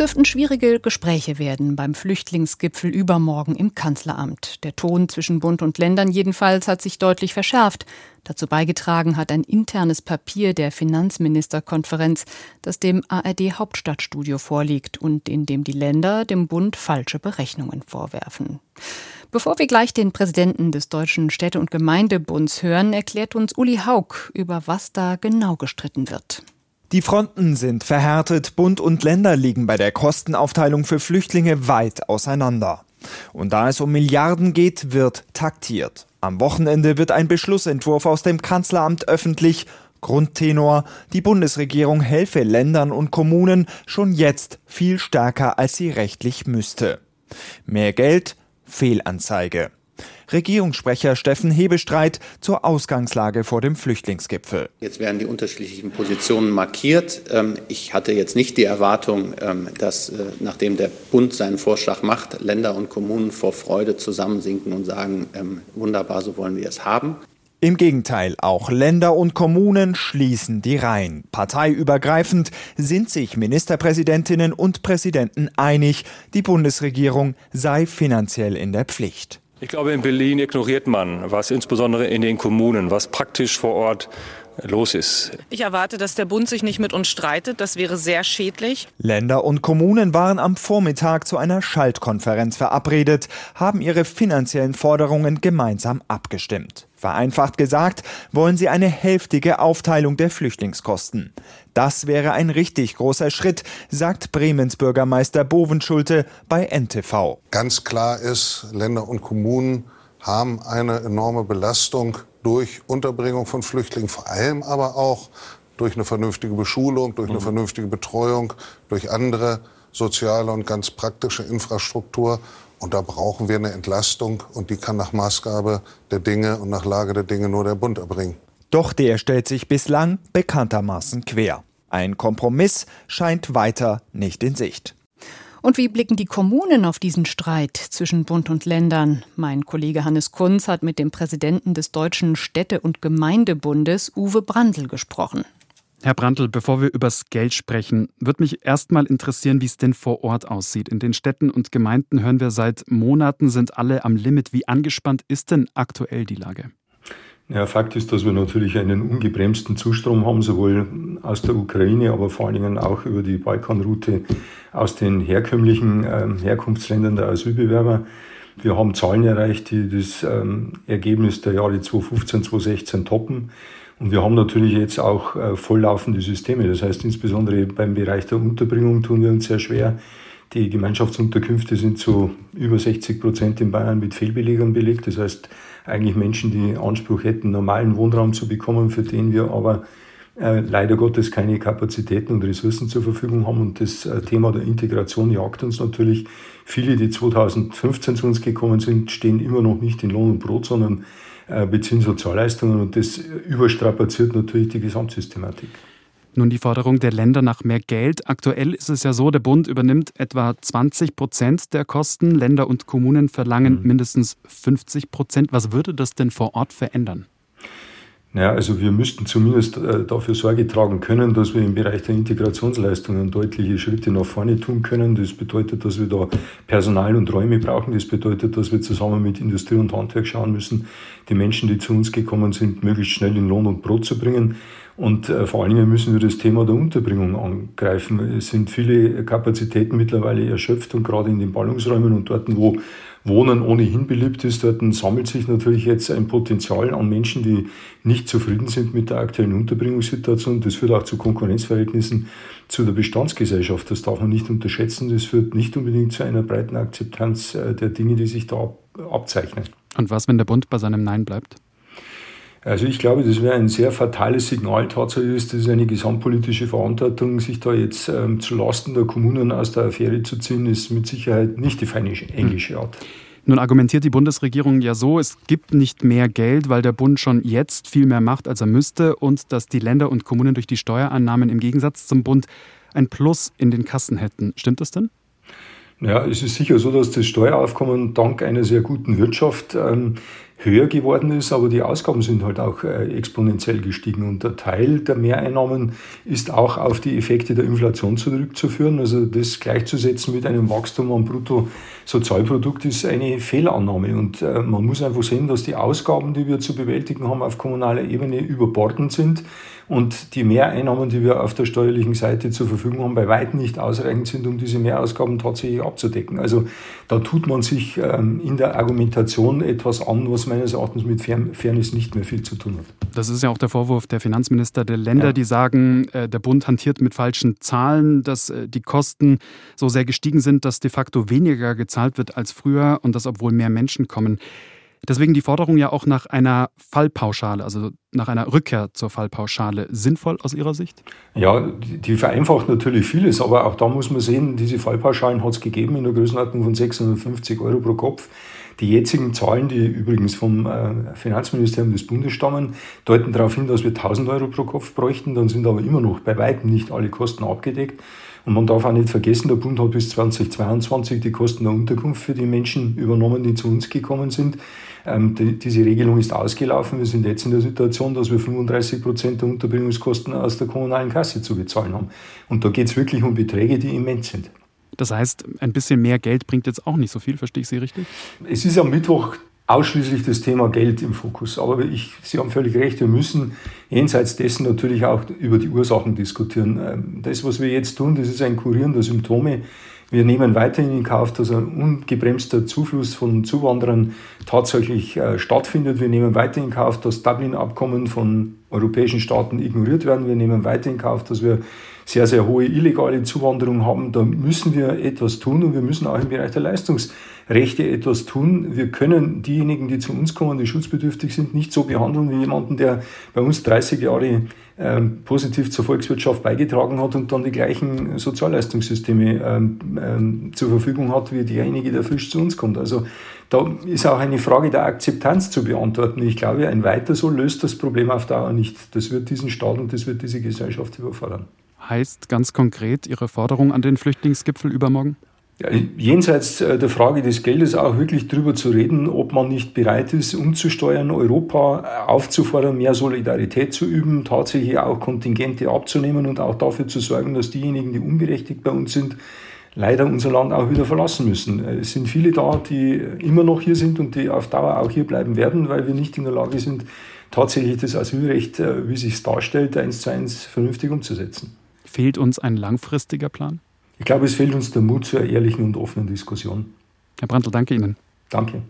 Dürften schwierige Gespräche werden beim Flüchtlingsgipfel übermorgen im Kanzleramt. Der Ton zwischen Bund und Ländern jedenfalls hat sich deutlich verschärft. Dazu beigetragen hat ein internes Papier der Finanzministerkonferenz, das dem ARD Hauptstadtstudio vorliegt und in dem die Länder dem Bund falsche Berechnungen vorwerfen. Bevor wir gleich den Präsidenten des Deutschen Städte- und Gemeindebunds hören, erklärt uns Uli Haug, über was da genau gestritten wird. Die Fronten sind verhärtet, Bund und Länder liegen bei der Kostenaufteilung für Flüchtlinge weit auseinander. Und da es um Milliarden geht, wird taktiert. Am Wochenende wird ein Beschlussentwurf aus dem Kanzleramt öffentlich. Grundtenor, die Bundesregierung helfe Ländern und Kommunen schon jetzt viel stärker, als sie rechtlich müsste. Mehr Geld, Fehlanzeige. Regierungssprecher Steffen Hebestreit zur Ausgangslage vor dem Flüchtlingsgipfel. Jetzt werden die unterschiedlichen Positionen markiert. Ähm, ich hatte jetzt nicht die Erwartung, ähm, dass äh, nachdem der Bund seinen Vorschlag macht, Länder und Kommunen vor Freude zusammensinken und sagen, ähm, wunderbar, so wollen wir es haben. Im Gegenteil, auch Länder und Kommunen schließen die Reihen. Parteiübergreifend sind sich Ministerpräsidentinnen und Präsidenten einig, die Bundesregierung sei finanziell in der Pflicht. Ich glaube, in Berlin ignoriert man, was insbesondere in den Kommunen, was praktisch vor Ort los ist. Ich erwarte, dass der Bund sich nicht mit uns streitet. Das wäre sehr schädlich. Länder und Kommunen waren am Vormittag zu einer Schaltkonferenz verabredet, haben ihre finanziellen Forderungen gemeinsam abgestimmt. Vereinfacht gesagt, wollen sie eine hälftige Aufteilung der Flüchtlingskosten. Das wäre ein richtig großer Schritt, sagt Bremens Bürgermeister Bovenschulte bei NTV. Ganz klar ist, Länder und Kommunen haben eine enorme Belastung durch Unterbringung von Flüchtlingen, vor allem aber auch durch eine vernünftige Beschulung, durch eine mhm. vernünftige Betreuung, durch andere soziale und ganz praktische Infrastruktur. Und da brauchen wir eine Entlastung und die kann nach Maßgabe der Dinge und nach Lage der Dinge nur der Bund erbringen. Doch der stellt sich bislang bekanntermaßen quer. Ein Kompromiss scheint weiter nicht in Sicht. Und wie blicken die Kommunen auf diesen Streit zwischen Bund und Ländern? Mein Kollege Hannes Kunz hat mit dem Präsidenten des Deutschen Städte- und Gemeindebundes, Uwe Brandl, gesprochen. Herr Brandl, bevor wir übers Geld sprechen, würde mich erst mal interessieren, wie es denn vor Ort aussieht. In den Städten und Gemeinden hören wir seit Monaten, sind alle am Limit. Wie angespannt ist denn aktuell die Lage? Ja, Fakt ist, dass wir natürlich einen ungebremsten Zustrom haben, sowohl aus der Ukraine, aber vor allen Dingen auch über die Balkanroute aus den herkömmlichen ähm, Herkunftsländern der Asylbewerber. Wir haben Zahlen erreicht, die das ähm, Ergebnis der Jahre 2015, 2016 toppen. Und wir haben natürlich jetzt auch äh, volllaufende Systeme. Das heißt, insbesondere beim Bereich der Unterbringung tun wir uns sehr schwer. Die Gemeinschaftsunterkünfte sind zu über 60 Prozent in Bayern mit Fehlbelegern belegt. Das heißt, eigentlich Menschen, die Anspruch hätten, normalen Wohnraum zu bekommen, für den wir aber äh, leider Gottes keine Kapazitäten und Ressourcen zur Verfügung haben. Und das äh, Thema der Integration jagt uns natürlich. Viele, die 2015 zu uns gekommen sind, stehen immer noch nicht in Lohn und Brot, sondern beziehen Sozialleistungen und das überstrapaziert natürlich die Gesamtsystematik. Nun die Forderung der Länder nach mehr Geld. Aktuell ist es ja so, der Bund übernimmt etwa 20 Prozent der Kosten. Länder und Kommunen verlangen mhm. mindestens 50 Prozent. Was würde das denn vor Ort verändern? Naja, also wir müssten zumindest äh, dafür Sorge tragen können, dass wir im Bereich der Integrationsleistungen deutliche Schritte nach vorne tun können. Das bedeutet, dass wir da Personal und Räume brauchen. Das bedeutet, dass wir zusammen mit Industrie und Handwerk schauen müssen, die Menschen, die zu uns gekommen sind, möglichst schnell in Lohn und Brot zu bringen. Und äh, vor allen Dingen müssen wir das Thema der Unterbringung angreifen. Es sind viele Kapazitäten mittlerweile erschöpft und gerade in den Ballungsräumen und dort, wo Wohnen ohnehin beliebt ist, dort sammelt sich natürlich jetzt ein Potenzial an Menschen, die nicht zufrieden sind mit der aktuellen Unterbringungssituation. Das führt auch zu Konkurrenzverhältnissen zu der Bestandsgesellschaft. Das darf man nicht unterschätzen. Das führt nicht unbedingt zu einer breiten Akzeptanz äh, der Dinge, die sich da abzeichnen. Und was, wenn der Bund bei seinem Nein bleibt? Also ich glaube, das wäre ein sehr fatales Signal. Tatsache ist, das ist eine gesamtpolitische Verantwortung, sich da jetzt ähm, zu Lasten der Kommunen aus der Affäre zu ziehen, ist mit Sicherheit nicht die feine englische Art. Nun argumentiert die Bundesregierung ja so, es gibt nicht mehr Geld, weil der Bund schon jetzt viel mehr macht, als er müsste und dass die Länder und Kommunen durch die Steuereinnahmen im Gegensatz zum Bund ein Plus in den Kassen hätten. Stimmt das denn? Ja, es ist sicher so, dass das Steueraufkommen dank einer sehr guten Wirtschaft ähm, höher geworden ist, aber die Ausgaben sind halt auch äh, exponentiell gestiegen. Und der Teil der Mehreinnahmen ist auch auf die Effekte der Inflation zurückzuführen. Also das gleichzusetzen mit einem Wachstum am Bruttosozialprodukt ist eine Fehlannahme. Und äh, man muss einfach sehen, dass die Ausgaben, die wir zu bewältigen haben auf kommunaler Ebene, überbordend sind und die Mehreinnahmen, die wir auf der steuerlichen Seite zur Verfügung haben, bei weitem nicht ausreichend sind, um diese Mehrausgaben tatsächlich abzudecken. Also da tut man sich ähm, in der Argumentation etwas an, was meines Erachtens mit Fairness nicht mehr viel zu tun hat. Das ist ja auch der Vorwurf der Finanzminister der Länder, ja. die sagen, äh, der Bund hantiert mit falschen Zahlen, dass äh, die Kosten so sehr gestiegen sind, dass de facto weniger gezahlt wird als früher und dass obwohl mehr Menschen kommen. Deswegen die Forderung ja auch nach einer Fallpauschale, also nach einer Rückkehr zur Fallpauschale, sinnvoll aus Ihrer Sicht? Ja, die vereinfacht natürlich vieles, aber auch da muss man sehen, diese Fallpauschalen hat es gegeben in der Größenordnung von 650 Euro pro Kopf. Die jetzigen Zahlen, die übrigens vom äh, Finanzministerium des Bundes stammen, deuten darauf hin, dass wir 1000 Euro pro Kopf bräuchten. Dann sind aber immer noch bei weitem nicht alle Kosten abgedeckt. Und man darf auch nicht vergessen, der Bund hat bis 2022 die Kosten der Unterkunft für die Menschen übernommen, die zu uns gekommen sind. Ähm, die, diese Regelung ist ausgelaufen. Wir sind jetzt in der Situation, dass wir 35 Prozent der Unterbringungskosten aus der kommunalen Kasse zu bezahlen haben. Und da geht es wirklich um Beträge, die immens sind. Das heißt, ein bisschen mehr Geld bringt jetzt auch nicht so viel, verstehe ich Sie richtig? Es ist am Mittwoch ausschließlich das Thema Geld im Fokus. Aber ich, Sie haben völlig recht, wir müssen jenseits dessen natürlich auch über die Ursachen diskutieren. Ähm, das, was wir jetzt tun, das ist ein Kurieren der Symptome. Wir nehmen weiterhin in Kauf, dass ein ungebremster Zufluss von Zuwanderern tatsächlich äh, stattfindet. Wir nehmen weiterhin in Kauf, dass Dublin-Abkommen von europäischen Staaten ignoriert werden. Wir nehmen weiterhin in Kauf, dass wir sehr, sehr hohe illegale Zuwanderung haben. Da müssen wir etwas tun und wir müssen auch im Bereich der Leistungsrechte etwas tun. Wir können diejenigen, die zu uns kommen, die schutzbedürftig sind, nicht so behandeln wie jemanden, der bei uns 30 Jahre ähm, positiv zur Volkswirtschaft beigetragen hat und dann die gleichen Sozialleistungssysteme ähm, ähm, zur Verfügung hat wie derjenige, der frisch zu uns kommt. Also da ist auch eine Frage der Akzeptanz zu beantworten. Ich glaube, ein Weiter so löst das Problem auf Dauer nicht. Das wird diesen Staat und das wird diese Gesellschaft überfordern heißt ganz konkret Ihre Forderung an den Flüchtlingsgipfel übermorgen? Ja, jenseits äh, der Frage des Geldes auch wirklich darüber zu reden, ob man nicht bereit ist, umzusteuern, Europa aufzufordern, mehr Solidarität zu üben, tatsächlich auch Kontingente abzunehmen und auch dafür zu sorgen, dass diejenigen, die unberechtigt bei uns sind, leider unser Land auch wieder verlassen müssen. Äh, es sind viele da, die immer noch hier sind und die auf Dauer auch hier bleiben werden, weil wir nicht in der Lage sind, tatsächlich das Asylrecht, äh, wie sich es darstellt, eins zu eins vernünftig umzusetzen. Fehlt uns ein langfristiger Plan? Ich glaube, es fehlt uns der Mut zur ehrlichen und offenen Diskussion. Herr Brandl, danke Ihnen. Danke.